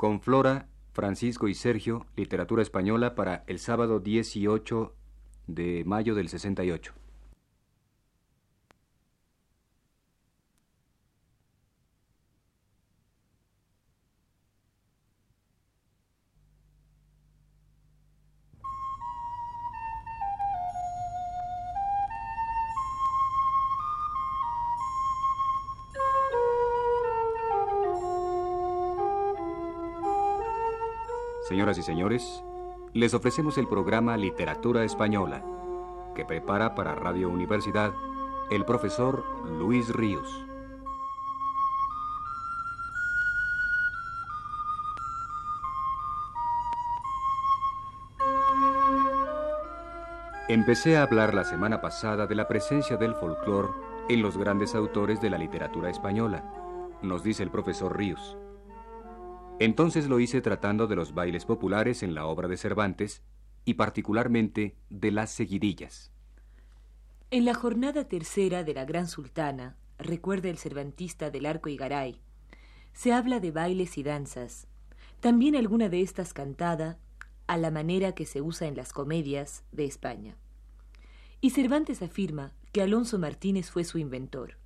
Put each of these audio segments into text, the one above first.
Con Flora, Francisco y Sergio, Literatura Española para el sábado 18 de mayo del 68. Señoras y señores, les ofrecemos el programa Literatura Española, que prepara para Radio Universidad el profesor Luis Ríos. Empecé a hablar la semana pasada de la presencia del folclore en los grandes autores de la literatura española, nos dice el profesor Ríos. Entonces lo hice tratando de los bailes populares en la obra de Cervantes y particularmente de las seguidillas. En la jornada tercera de la Gran Sultana, recuerda el cervantista del Arco y Garay, se habla de bailes y danzas, también alguna de estas cantada a la manera que se usa en las comedias de España. Y Cervantes afirma que Alonso Martínez fue su inventor.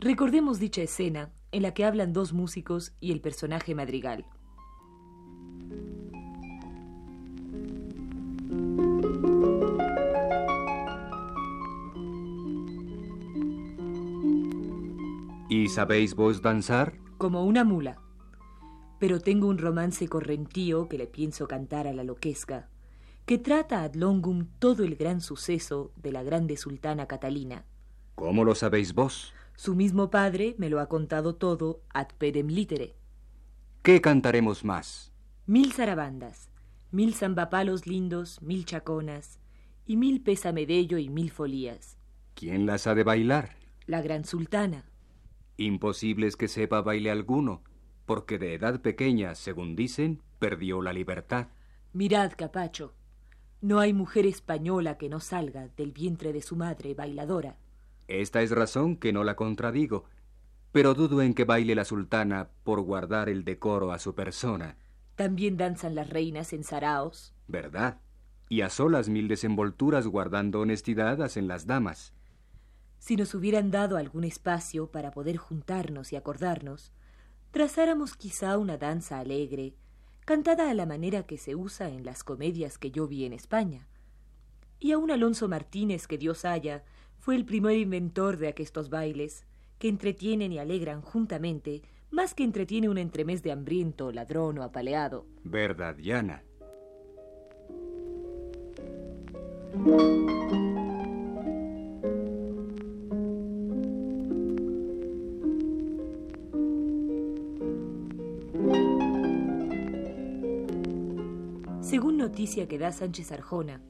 Recordemos dicha escena en la que hablan dos músicos y el personaje madrigal. ¿Y sabéis vos danzar? Como una mula. Pero tengo un romance correntío que le pienso cantar a la loquesca, que trata ad longum todo el gran suceso de la grande sultana Catalina. ¿Cómo lo sabéis vos? Su mismo padre me lo ha contado todo ad pedem litere. ¿Qué cantaremos más? Mil zarabandas, mil zambapalos lindos, mil chaconas, y mil pesamedello y mil folías. ¿Quién las ha de bailar? La gran sultana. Imposible es que sepa baile alguno, porque de edad pequeña, según dicen, perdió la libertad. Mirad, capacho, no hay mujer española que no salga del vientre de su madre bailadora. Esta es razón que no la contradigo, pero dudo en que baile la sultana por guardar el decoro a su persona. También danzan las reinas en saraos. ¿Verdad? Y a solas mil desenvolturas guardando honestidad hacen las damas. Si nos hubieran dado algún espacio para poder juntarnos y acordarnos, trazáramos quizá una danza alegre, cantada a la manera que se usa en las comedias que yo vi en España. Y a un Alonso Martínez que Dios haya, fue el primer inventor de aquestos bailes, que entretienen y alegran juntamente, más que entretiene un entremés de hambriento, ladrón o apaleado. Verdad, Yana. Según noticia que da Sánchez Arjona,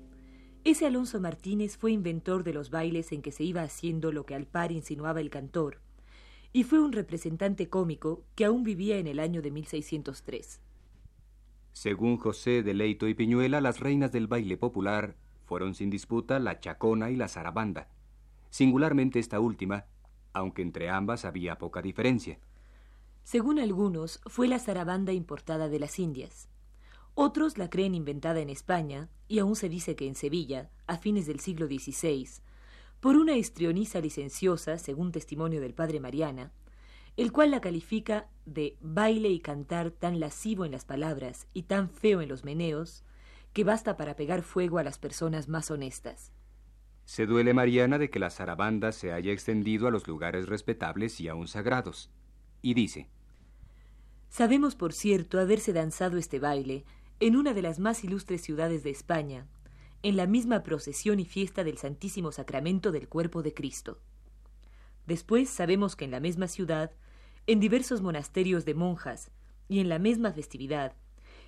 ese Alonso Martínez fue inventor de los bailes en que se iba haciendo lo que al par insinuaba el cantor, y fue un representante cómico que aún vivía en el año de 1603. Según José de Leito y Piñuela, las reinas del baile popular fueron sin disputa la chacona y la zarabanda, singularmente esta última, aunque entre ambas había poca diferencia. Según algunos, fue la zarabanda importada de las Indias. Otros la creen inventada en España, y aún se dice que en Sevilla, a fines del siglo XVI, por una histrioniza licenciosa, según testimonio del padre Mariana, el cual la califica de baile y cantar tan lascivo en las palabras y tan feo en los meneos, que basta para pegar fuego a las personas más honestas. Se duele Mariana de que la zarabanda se haya extendido a los lugares respetables y aún sagrados, y dice, Sabemos, por cierto, haberse danzado este baile en una de las más ilustres ciudades de España, en la misma procesión y fiesta del Santísimo Sacramento del Cuerpo de Cristo. Después sabemos que en la misma ciudad, en diversos monasterios de monjas y en la misma festividad,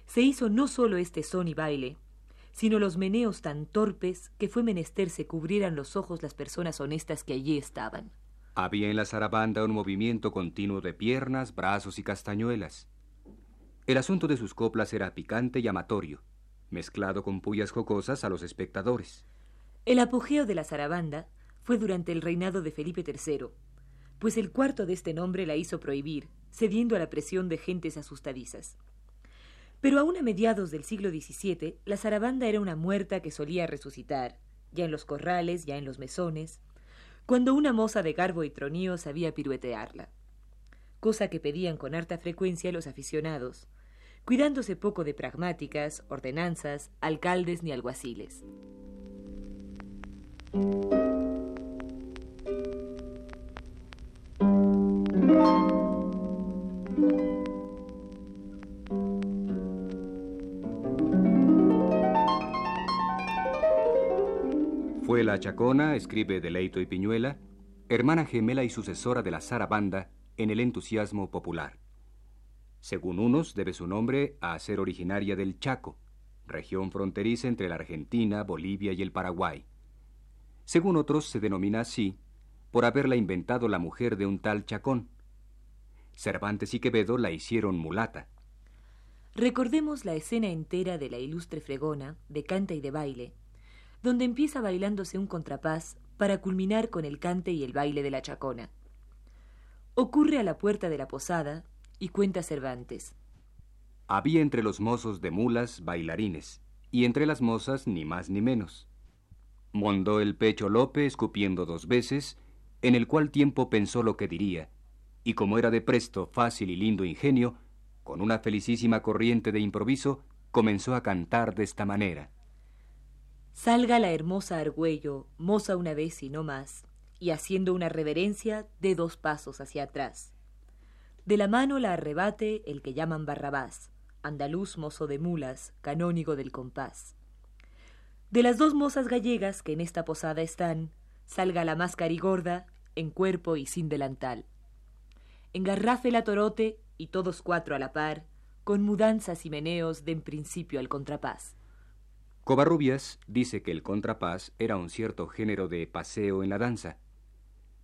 se hizo no solo este son y baile, sino los meneos tan torpes que fue menester se cubrieran los ojos las personas honestas que allí estaban. Había en la zarabanda un movimiento continuo de piernas, brazos y castañuelas. El asunto de sus coplas era picante y amatorio, mezclado con pullas jocosas a los espectadores. El apogeo de la zarabanda fue durante el reinado de Felipe III, pues el cuarto de este nombre la hizo prohibir, cediendo a la presión de gentes asustadizas. Pero aún a mediados del siglo XVII, la zarabanda era una muerta que solía resucitar, ya en los corrales, ya en los mesones, cuando una moza de garbo y tronío sabía piruetearla, cosa que pedían con harta frecuencia los aficionados, cuidándose poco de pragmáticas, ordenanzas, alcaldes ni alguaciles. Fue la Chacona, escribe Deleito y Piñuela, hermana gemela y sucesora de la zarabanda en el entusiasmo popular. Según unos, debe su nombre a ser originaria del Chaco, región fronteriza entre la Argentina, Bolivia y el Paraguay. Según otros, se denomina así por haberla inventado la mujer de un tal Chacón. Cervantes y Quevedo la hicieron mulata. Recordemos la escena entera de la ilustre fregona, de canta y de baile, donde empieza bailándose un contrapás para culminar con el cante y el baile de la chacona. Ocurre a la puerta de la posada y cuenta Cervantes. Había entre los mozos de mulas bailarines, y entre las mozas ni más ni menos. Mondó el pecho Lope escupiendo dos veces, en el cual tiempo pensó lo que diría, y como era de presto, fácil y lindo ingenio, con una felicísima corriente de improviso, comenzó a cantar de esta manera. Salga la hermosa Argüello, moza una vez y no más, y haciendo una reverencia, de dos pasos hacia atrás. De la mano la arrebate el que llaman Barrabás, andaluz mozo de mulas, canónigo del compás. De las dos mozas gallegas que en esta posada están, salga la más carigorda, en cuerpo y sin delantal. Engarrafe la torote, y todos cuatro a la par, con mudanzas y meneos den principio al contrapás. Covarrubias dice que el contrapás era un cierto género de paseo en la danza.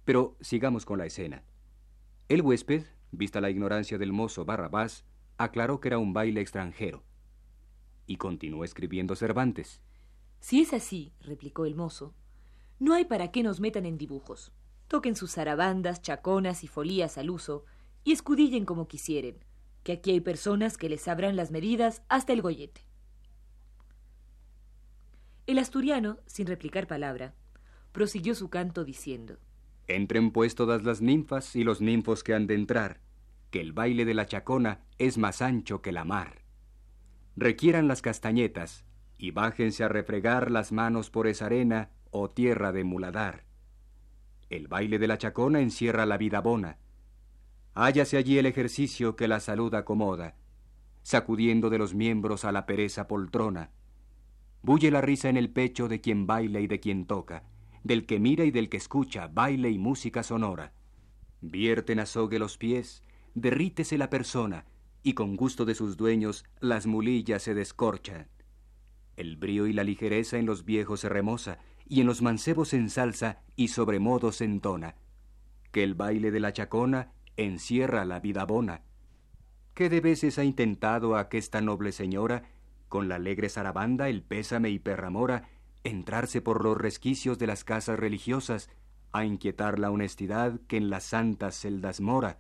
Pero sigamos con la escena. El huésped, vista la ignorancia del mozo Barrabás, aclaró que era un baile extranjero. Y continuó escribiendo Cervantes. Si es así, replicó el mozo, no hay para qué nos metan en dibujos. Toquen sus zarabandas, chaconas y folías al uso, y escudillen como quisieren, que aquí hay personas que les sabrán las medidas hasta el gollete. El asturiano, sin replicar palabra, prosiguió su canto diciendo Entren pues todas las ninfas y los ninfos que han de entrar, que el baile de la chacona es más ancho que la mar. Requieran las castañetas, y bájense a refregar las manos por esa arena o tierra de muladar. El baile de la chacona encierra la vida bona. Hállase allí el ejercicio que la salud acomoda, sacudiendo de los miembros a la pereza poltrona, Bulle la risa en el pecho de quien baila y de quien toca, del que mira y del que escucha, baile y música sonora. Vierten azogue los pies, derrítese la persona, y con gusto de sus dueños las mulillas se descorchan. El brío y la ligereza en los viejos se remoza, y en los mancebos se ensalza y sobremodo se entona. Que el baile de la chacona encierra la vida bona. ¿Qué de veces ha intentado aquesta noble señora con la alegre zarabanda, el pésame y perramora, entrarse por los resquicios de las casas religiosas, a inquietar la honestidad que en las santas celdas mora.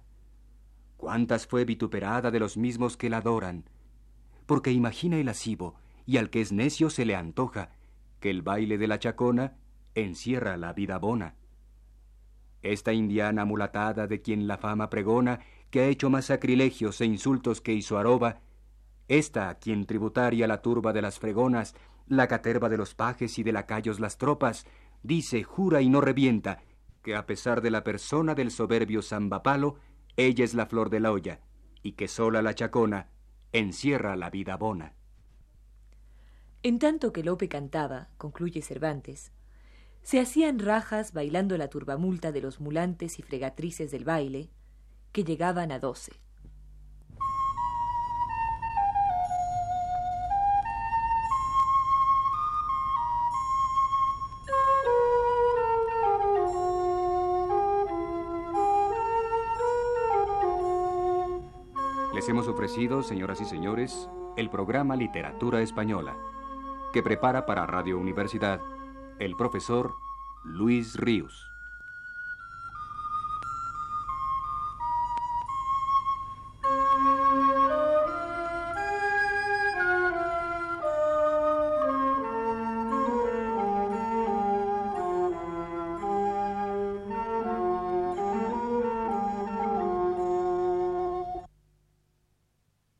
Cuántas fue vituperada de los mismos que la adoran, porque imagina el lascivo, y al que es necio se le antoja, que el baile de la chacona encierra la vida bona. Esta indiana mulatada de quien la fama pregona, que ha hecho más sacrilegios e insultos que hizo aroba, esta, quien tributaria la turba de las fregonas, la caterva de los pajes y de lacayos las tropas, dice, jura y no revienta, que a pesar de la persona del soberbio Zambapalo, ella es la flor de la olla, y que sola la chacona encierra la vida bona. En tanto que Lope cantaba, concluye Cervantes, se hacían rajas bailando la turbamulta de los mulantes y fregatrices del baile, que llegaban a doce. Les hemos ofrecido, señoras y señores, el programa Literatura Española, que prepara para Radio Universidad el profesor Luis Ríos.